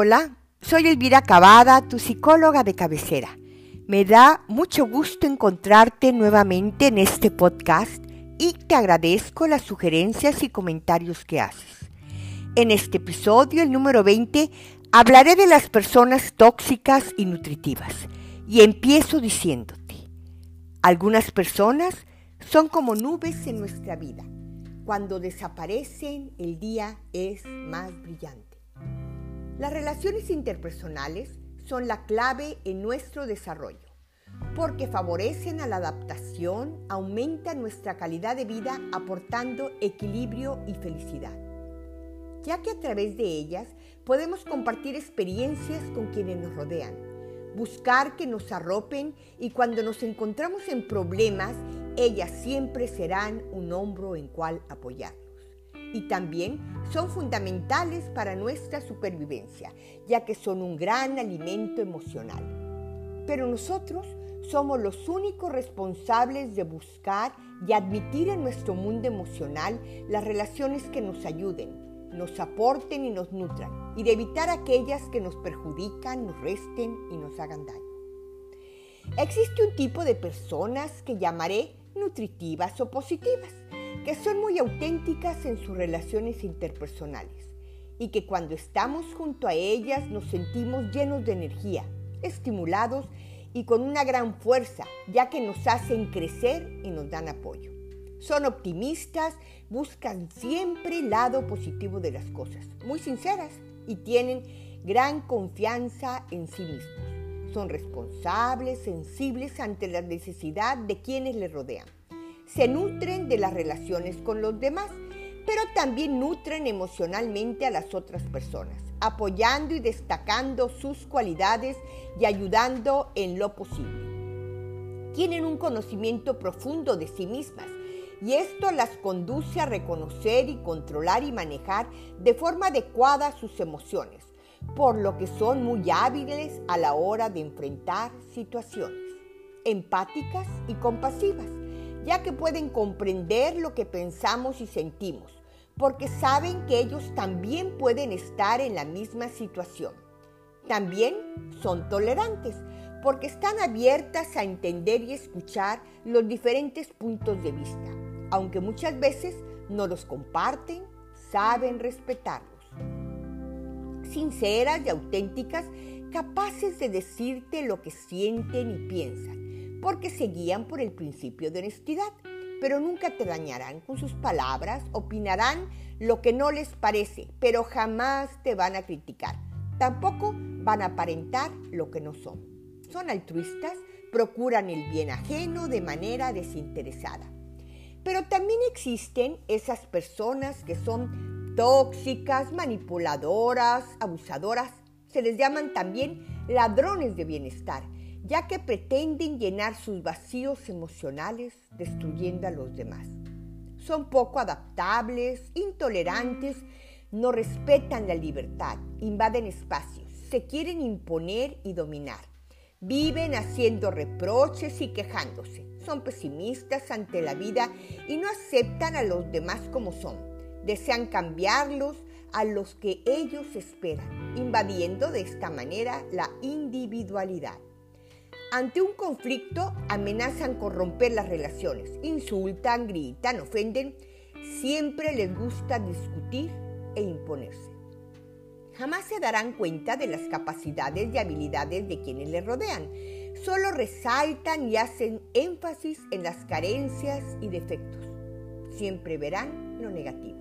Hola, soy Elvira Cavada, tu psicóloga de cabecera. Me da mucho gusto encontrarte nuevamente en este podcast y te agradezco las sugerencias y comentarios que haces. En este episodio, el número 20, hablaré de las personas tóxicas y nutritivas. Y empiezo diciéndote, algunas personas son como nubes en nuestra vida. Cuando desaparecen, el día es más brillante. Las relaciones interpersonales son la clave en nuestro desarrollo porque favorecen a la adaptación, aumentan nuestra calidad de vida aportando equilibrio y felicidad, ya que a través de ellas podemos compartir experiencias con quienes nos rodean, buscar que nos arropen y cuando nos encontramos en problemas, ellas siempre serán un hombro en cual apoyar y también son fundamentales para nuestra supervivencia, ya que son un gran alimento emocional. Pero nosotros somos los únicos responsables de buscar y admitir en nuestro mundo emocional las relaciones que nos ayuden, nos aporten y nos nutran, y de evitar aquellas que nos perjudican, nos resten y nos hagan daño. Existe un tipo de personas que llamaré nutritivas o positivas que son muy auténticas en sus relaciones interpersonales y que cuando estamos junto a ellas nos sentimos llenos de energía, estimulados y con una gran fuerza, ya que nos hacen crecer y nos dan apoyo. Son optimistas, buscan siempre el lado positivo de las cosas, muy sinceras y tienen gran confianza en sí mismos. Son responsables, sensibles ante la necesidad de quienes les rodean se nutren de las relaciones con los demás, pero también nutren emocionalmente a las otras personas, apoyando y destacando sus cualidades y ayudando en lo posible. Tienen un conocimiento profundo de sí mismas y esto las conduce a reconocer y controlar y manejar de forma adecuada sus emociones, por lo que son muy hábiles a la hora de enfrentar situaciones, empáticas y compasivas ya que pueden comprender lo que pensamos y sentimos, porque saben que ellos también pueden estar en la misma situación. También son tolerantes, porque están abiertas a entender y escuchar los diferentes puntos de vista, aunque muchas veces no los comparten, saben respetarlos. Sinceras y auténticas, capaces de decirte lo que sienten y piensan porque se guían por el principio de honestidad, pero nunca te dañarán con sus palabras, opinarán lo que no les parece, pero jamás te van a criticar. Tampoco van a aparentar lo que no son. Son altruistas, procuran el bien ajeno de manera desinteresada. Pero también existen esas personas que son tóxicas, manipuladoras, abusadoras. Se les llaman también ladrones de bienestar ya que pretenden llenar sus vacíos emocionales destruyendo a los demás. Son poco adaptables, intolerantes, no respetan la libertad, invaden espacios, se quieren imponer y dominar. Viven haciendo reproches y quejándose. Son pesimistas ante la vida y no aceptan a los demás como son. Desean cambiarlos a los que ellos esperan, invadiendo de esta manera la individualidad. Ante un conflicto amenazan con romper las relaciones, insultan, gritan, ofenden, siempre les gusta discutir e imponerse. Jamás se darán cuenta de las capacidades y habilidades de quienes les rodean, solo resaltan y hacen énfasis en las carencias y defectos. Siempre verán lo negativo.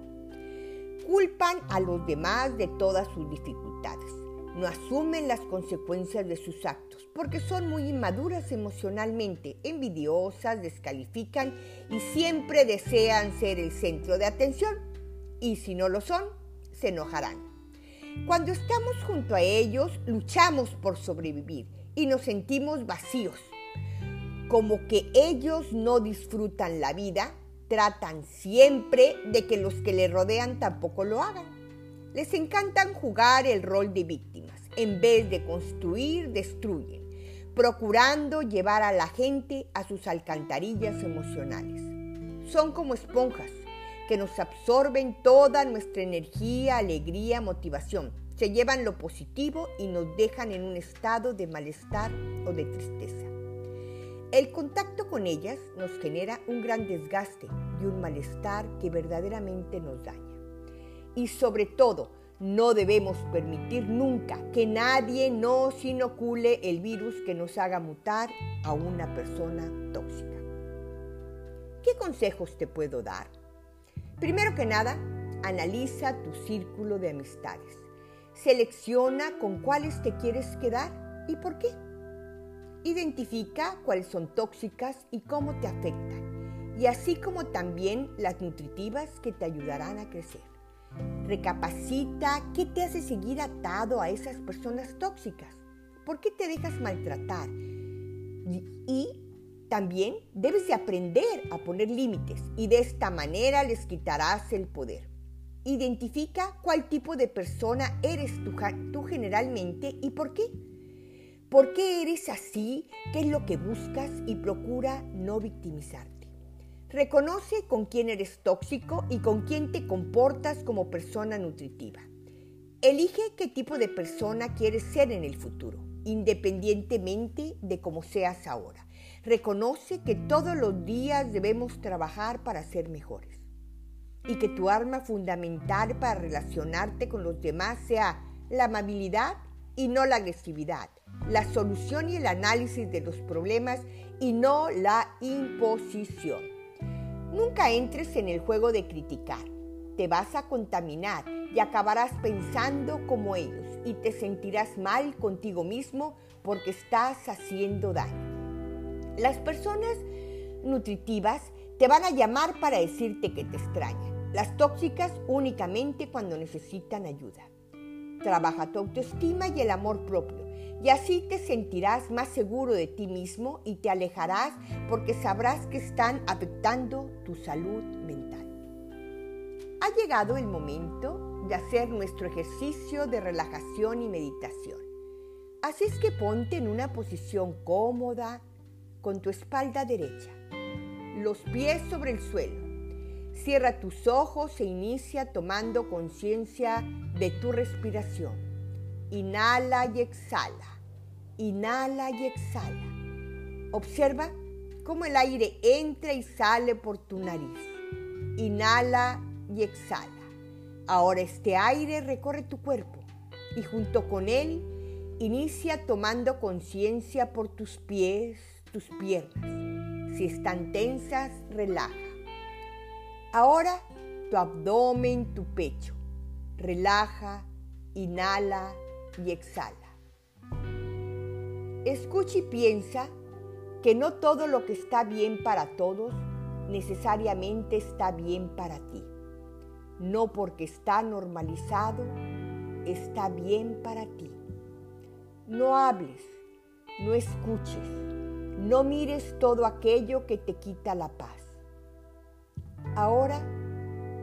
Culpan a los demás de todas sus dificultades no asumen las consecuencias de sus actos porque son muy inmaduras emocionalmente, envidiosas, descalifican y siempre desean ser el centro de atención. Y si no lo son, se enojarán. Cuando estamos junto a ellos, luchamos por sobrevivir y nos sentimos vacíos. Como que ellos no disfrutan la vida, tratan siempre de que los que le rodean tampoco lo hagan. Les encantan jugar el rol de víctimas. En vez de construir, destruyen, procurando llevar a la gente a sus alcantarillas emocionales. Son como esponjas que nos absorben toda nuestra energía, alegría, motivación. Se llevan lo positivo y nos dejan en un estado de malestar o de tristeza. El contacto con ellas nos genera un gran desgaste y un malestar que verdaderamente nos daña. Y sobre todo, no debemos permitir nunca que nadie nos inocule el virus que nos haga mutar a una persona tóxica. ¿Qué consejos te puedo dar? Primero que nada, analiza tu círculo de amistades. Selecciona con cuáles te quieres quedar y por qué. Identifica cuáles son tóxicas y cómo te afectan, y así como también las nutritivas que te ayudarán a crecer. Recapacita qué te hace seguir atado a esas personas tóxicas, por qué te dejas maltratar y también debes de aprender a poner límites y de esta manera les quitarás el poder. Identifica cuál tipo de persona eres tú, tú, generalmente y por qué. ¿Por qué eres así? ¿Qué es lo que buscas? Y procura no victimizarte. Reconoce con quién eres tóxico y con quién te comportas como persona nutritiva. Elige qué tipo de persona quieres ser en el futuro, independientemente de cómo seas ahora. Reconoce que todos los días debemos trabajar para ser mejores y que tu arma fundamental para relacionarte con los demás sea la amabilidad y no la agresividad, la solución y el análisis de los problemas y no la imposición. Nunca entres en el juego de criticar, te vas a contaminar y acabarás pensando como ellos y te sentirás mal contigo mismo porque estás haciendo daño. Las personas nutritivas te van a llamar para decirte que te extrañan. Las tóxicas únicamente cuando necesitan ayuda. Trabaja tu autoestima y el amor propio y así te sentirás más seguro de ti mismo y te alejarás porque sabrás que están afectando tu salud mental. Ha llegado el momento de hacer nuestro ejercicio de relajación y meditación. Así es que ponte en una posición cómoda, con tu espalda derecha, los pies sobre el suelo. Cierra tus ojos e inicia tomando conciencia de tu respiración. Inhala y exhala. Inhala y exhala. Observa cómo el aire entra y sale por tu nariz. Inhala y exhala. Ahora este aire recorre tu cuerpo y junto con él inicia tomando conciencia por tus pies, tus piernas. Si están tensas, relaja. Ahora tu abdomen, tu pecho. Relaja, inhala y exhala. Escucha y piensa que no todo lo que está bien para todos necesariamente está bien para ti. No porque está normalizado, está bien para ti. No hables, no escuches, no mires todo aquello que te quita la paz. Ahora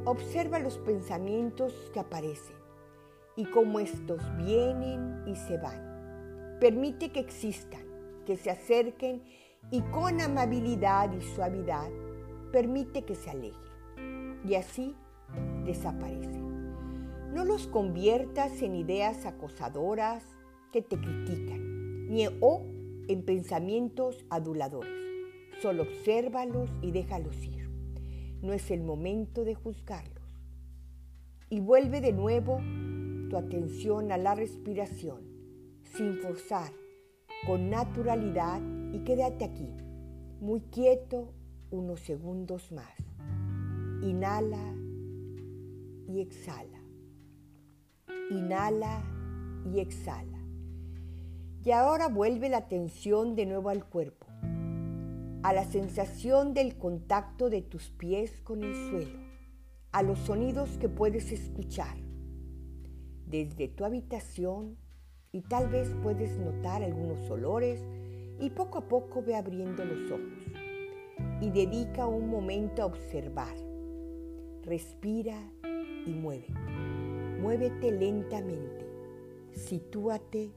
observa los pensamientos que aparecen y cómo estos vienen y se van. Permite que existan, que se acerquen y con amabilidad y suavidad permite que se alejen. Y así desaparecen. No los conviertas en ideas acosadoras que te critican, ni o en pensamientos aduladores. Solo obsérvalos y déjalos ir. No es el momento de juzgarlos. Y vuelve de nuevo tu atención a la respiración, sin forzar, con naturalidad y quédate aquí, muy quieto unos segundos más. Inhala y exhala. Inhala y exhala. Y ahora vuelve la atención de nuevo al cuerpo, a la sensación del contacto de tus pies con el suelo, a los sonidos que puedes escuchar desde tu habitación y tal vez puedes notar algunos olores y poco a poco ve abriendo los ojos y dedica un momento a observar. Respira y mueve. Muévete lentamente. Sitúate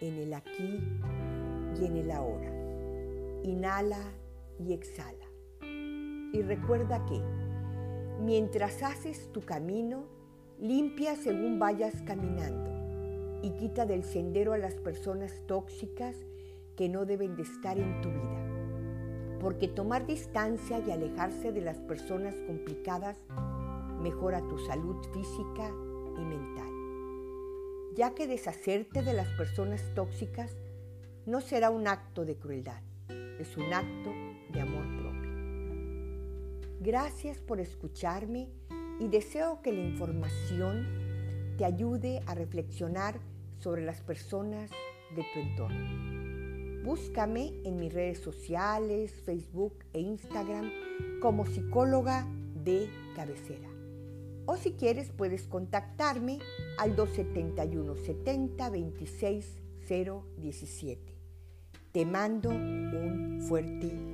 en el aquí y en el ahora. Inhala y exhala. Y recuerda que mientras haces tu camino, limpia según vayas caminando. y quita del sendero a las personas tóxicas que no deben de estar en tu vida. Porque tomar distancia y alejarse de las personas complicadas mejora tu salud física y mental. Ya que deshacerte de las personas tóxicas no será un acto de crueldad, es un acto de amor propio. Gracias por escucharme y deseo que la información te ayude a reflexionar sobre las personas de tu entorno. Búscame en mis redes sociales, Facebook e Instagram como psicóloga de cabecera. O si quieres puedes contactarme al 271 70 26 017. Te mando un fuerte